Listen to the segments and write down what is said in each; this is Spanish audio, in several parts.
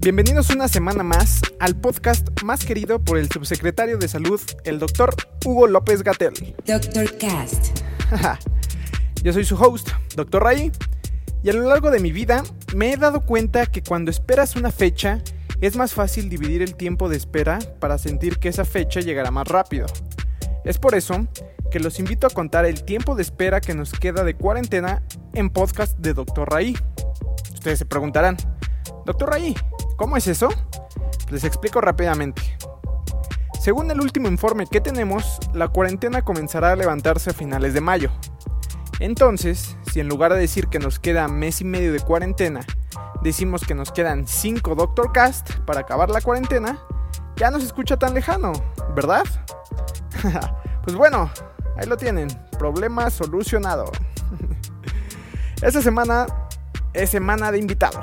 Bienvenidos una semana más al podcast más querido por el subsecretario de Salud, el doctor Hugo López Gatel. Dr. Cast. Yo soy su host, Dr. Ray, y a lo largo de mi vida me he dado cuenta que cuando esperas una fecha, es más fácil dividir el tiempo de espera para sentir que esa fecha llegará más rápido. Es por eso que los invito a contar el tiempo de espera que nos queda de cuarentena en podcast de Dr. Ray. Ustedes se preguntarán, Dr. Ray, ¿cómo es eso? Les explico rápidamente. Según el último informe que tenemos, la cuarentena comenzará a levantarse a finales de mayo. Entonces, si en lugar de decir que nos queda mes y medio de cuarentena, decimos que nos quedan 5 Doctor Cast para acabar la cuarentena, ya no se escucha tan lejano, ¿verdad? pues bueno, ahí lo tienen, problema solucionado. Esta semana es semana de invitado,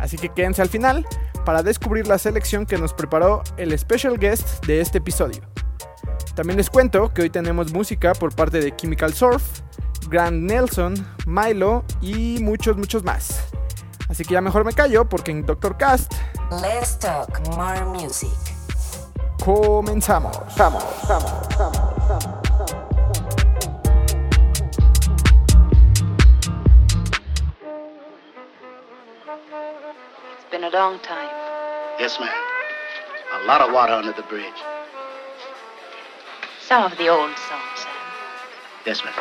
así que quédense al final para descubrir la selección que nos preparó el special guest de este episodio. También les cuento que hoy tenemos música por parte de Chemical Surf, Grant Nelson, Milo y muchos, muchos más. Así que ya mejor me callo porque en Doctor Cast Let's talk more music. comenzamos. Vamos, vamos, vamos, vamos. A long time. Yes, ma'am. A lot of water under the bridge. Some of the old songs, Sam. Yes, ma'am.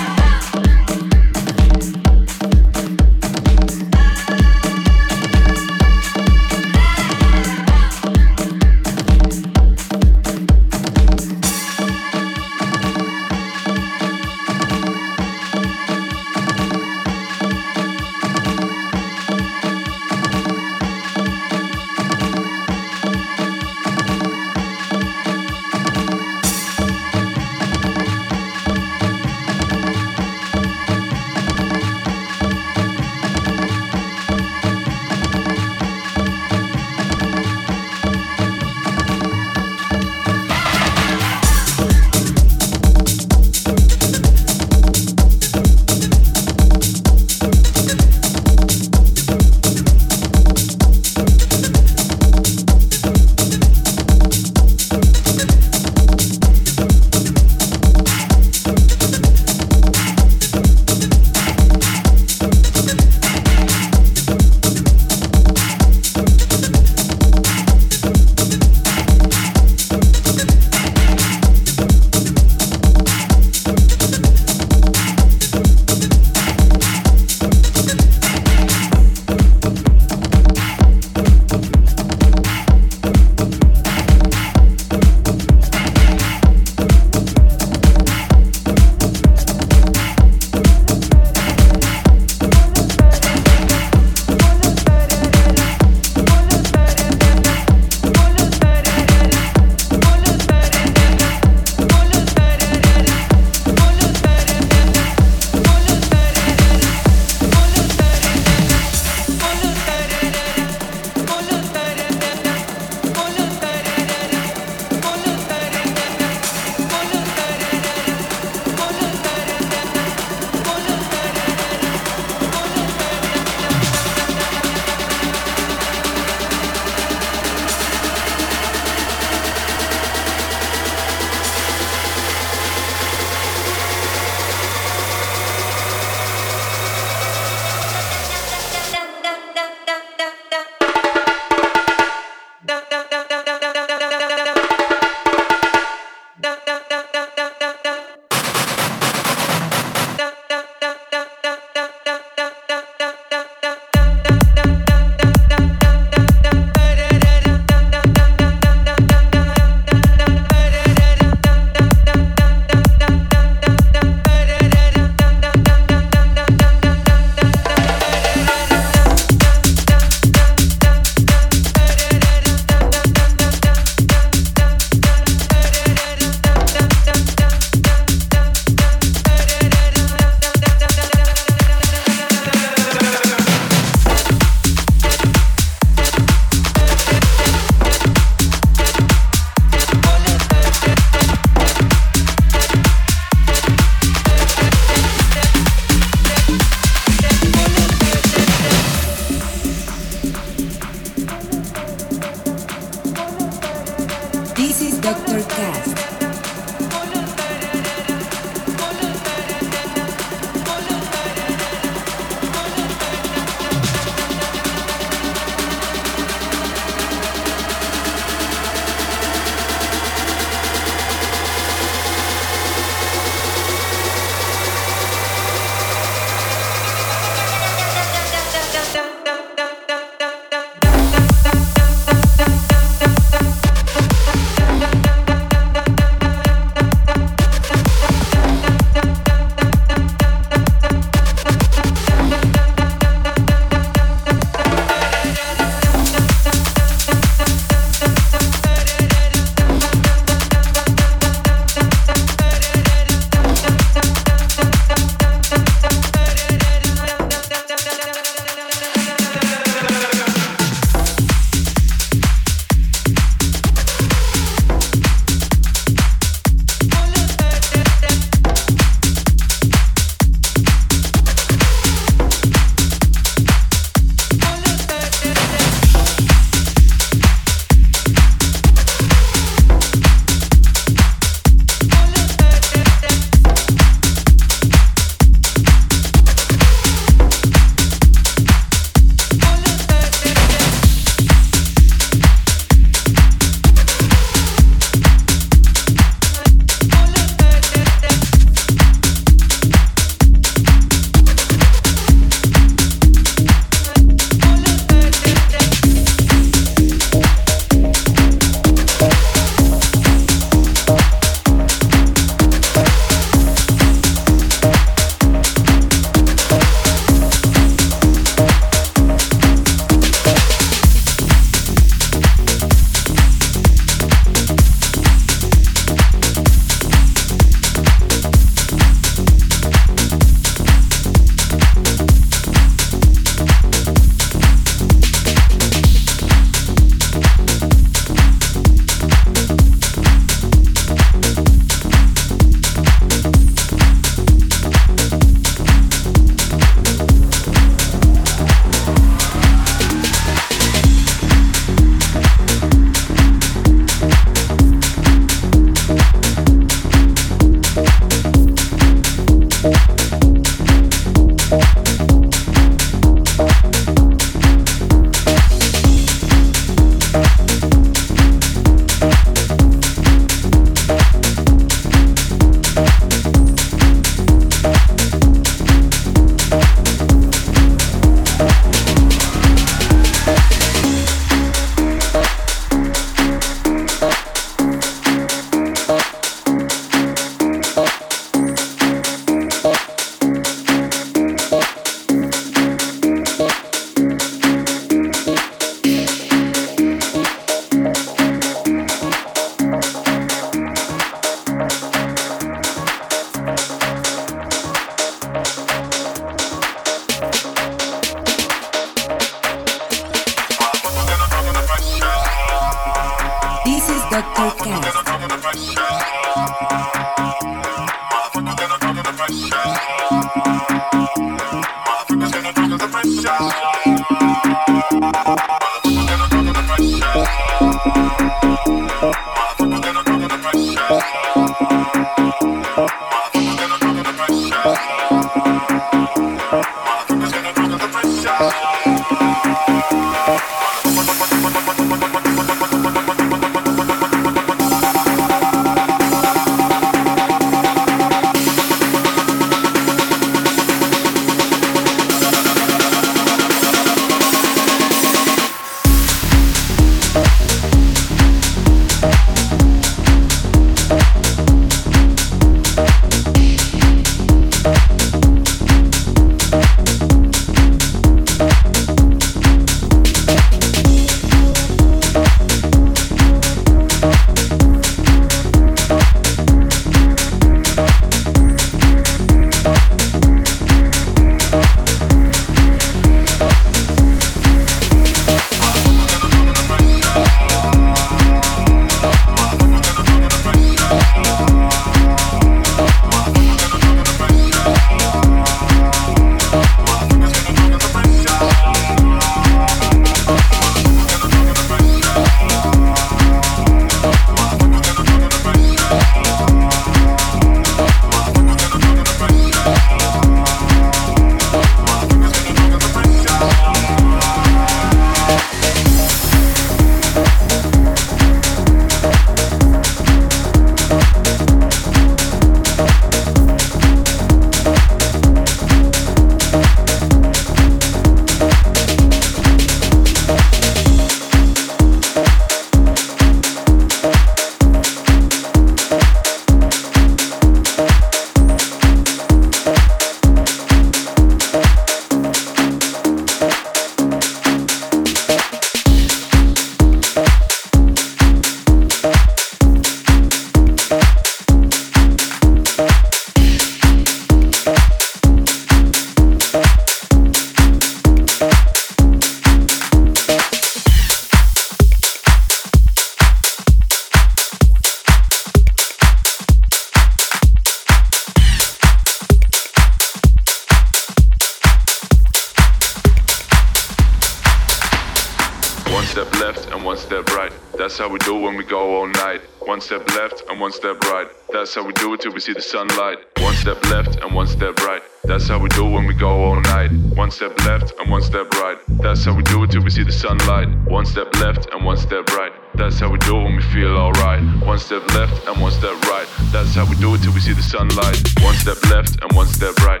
That's how we do it till we see the sunlight. One step left and one step right. That's how we do when we go all night. One step left and one step right. That's how we do it till we see the sunlight. One step left and one step right. That's how we do when we feel alright. One step left and one step right. That's how we do it till we see the sunlight. One step left and one step right.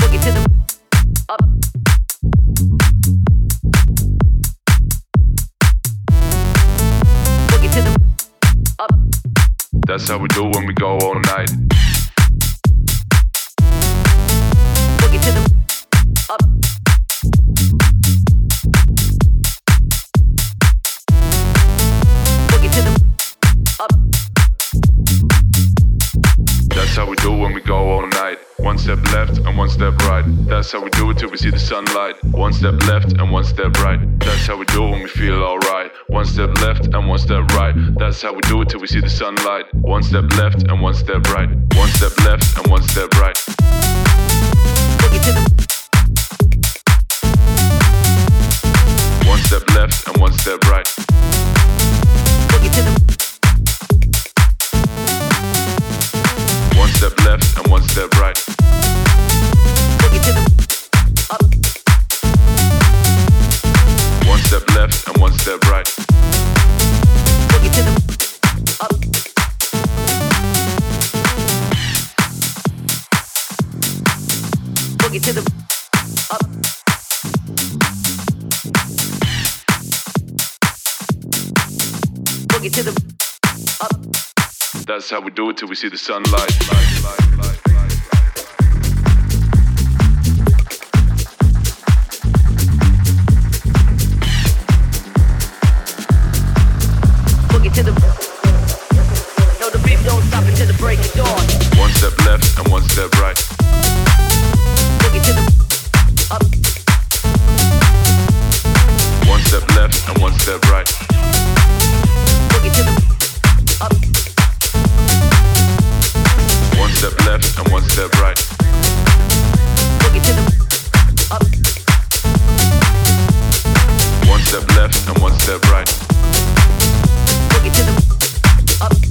Boogie to the That's how we do when we go all night. Boogie to the up. Boogie to the up. That's how we do when we go all night. One step left and one step right. That's how we do it till we see the sunlight. One step left and one step right. That's how we do it when we feel alright. One step left and one step right. That's how we do it till we see the sunlight. One step left and one step right. One step left and one step right. Boogie to the One step left and one step right. boogie to the One step left and one step right. boogie to the up. Left and one step right. To the up. To the up. To the up. That's how we do it till we see the sunlight. Light, light, light, One step left and one step right. The up. One step left and one step right. The up. One step left and one step right. The up. One step left and one step right up.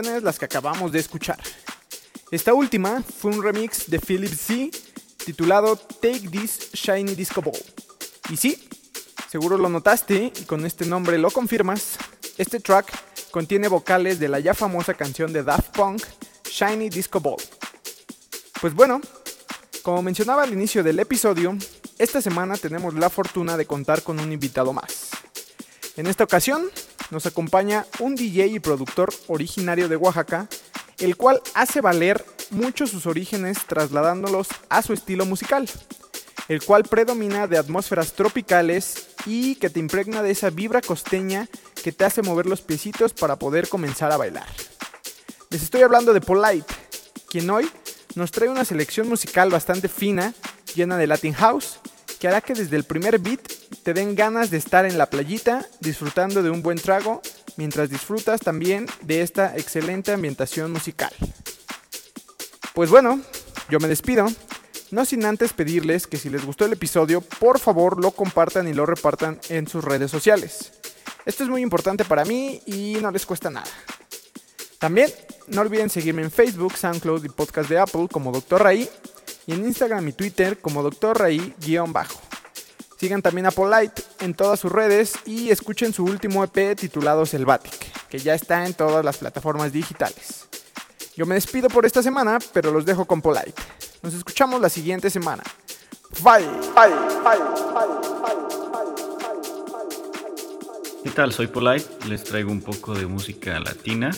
Las que acabamos de escuchar. Esta última fue un remix de Philip C titulado Take This Shiny Disco Ball. Y sí, seguro lo notaste y con este nombre lo confirmas, este track contiene vocales de la ya famosa canción de Daft Punk, Shiny Disco Ball. Pues bueno, como mencionaba al inicio del episodio, esta semana tenemos la fortuna de contar con un invitado más. En esta ocasión nos acompaña un DJ y productor originario de Oaxaca, el cual hace valer mucho sus orígenes trasladándolos a su estilo musical, el cual predomina de atmósferas tropicales y que te impregna de esa vibra costeña que te hace mover los piecitos para poder comenzar a bailar. Les estoy hablando de Polite, quien hoy nos trae una selección musical bastante fina, llena de Latin House, que hará que desde el primer beat te den ganas de estar en la playita disfrutando de un buen trago mientras disfrutas también de esta excelente ambientación musical. Pues bueno, yo me despido, no sin antes pedirles que si les gustó el episodio, por favor lo compartan y lo repartan en sus redes sociales. Esto es muy importante para mí y no les cuesta nada. También no olviden seguirme en Facebook, SoundCloud y podcast de Apple como Dr. Ray y en Instagram y Twitter como Dr. Ray-bajo. Sigan también a Polite en todas sus redes y escuchen su último EP titulado Selvatic, que ya está en todas las plataformas digitales. Yo me despido por esta semana, pero los dejo con Polite. Nos escuchamos la siguiente semana. Bye, bye, bye, ¿Qué tal? Soy Polite, les traigo un poco de música latina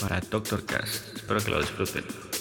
para Doctor Cass. Espero que lo disfruten.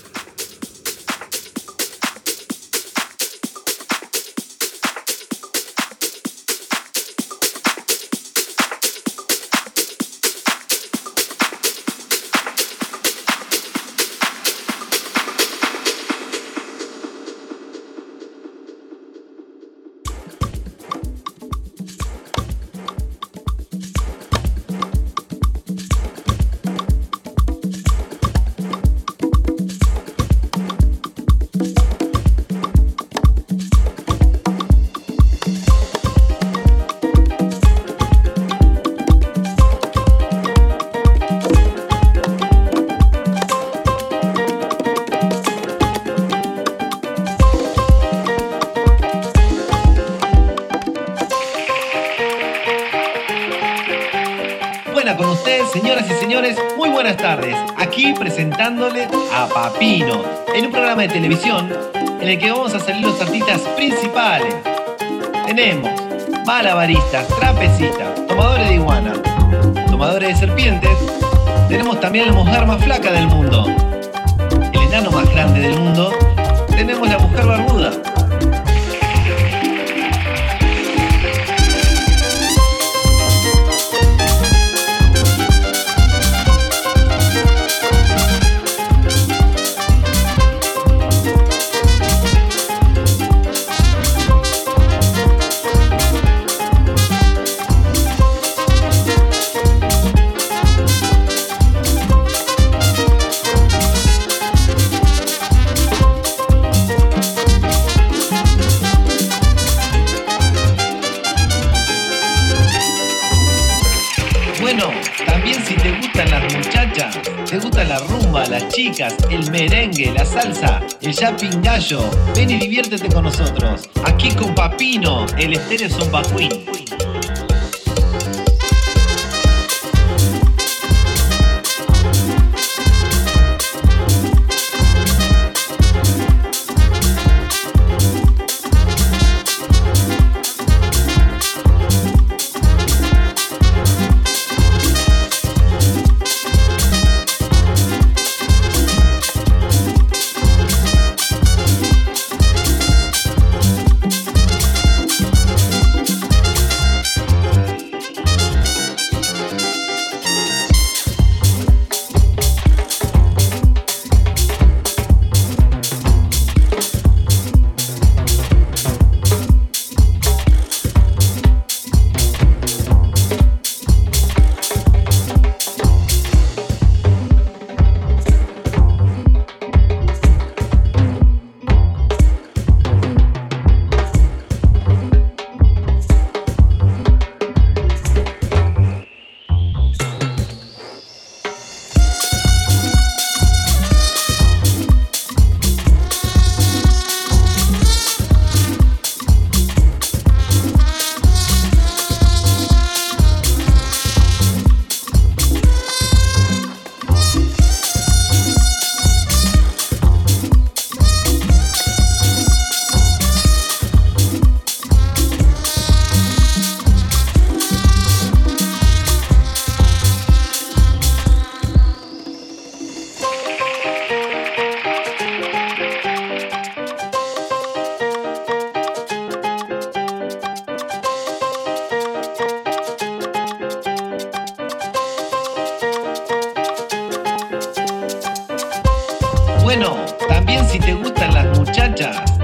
Papino, en un programa de televisión en el que vamos a salir los artistas principales. Tenemos malabaristas, trapecistas, tomadores de iguana, tomadores de serpientes. Tenemos también la mujer más flaca del mundo, el enano más grande del mundo. Ven y diviértete con nosotros. Aquí con Papino, el estéreo son Queen.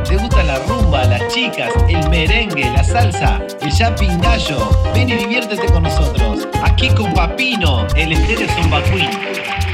Te gustan la rumba, las chicas, el merengue, la salsa, el yapping ven y diviértete con nosotros. Aquí con Papino, el estéreo Zumba Queen.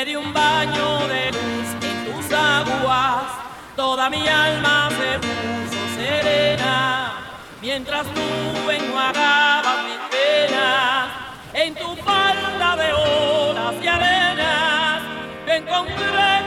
Me di un baño de luz en tus aguas, toda mi alma se puso serena, mientras tú enjuagabas mis penas, en tu falda de olas y arenas, yo encontré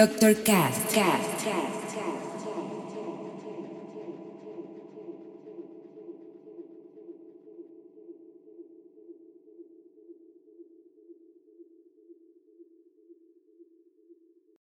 Cat. Cat.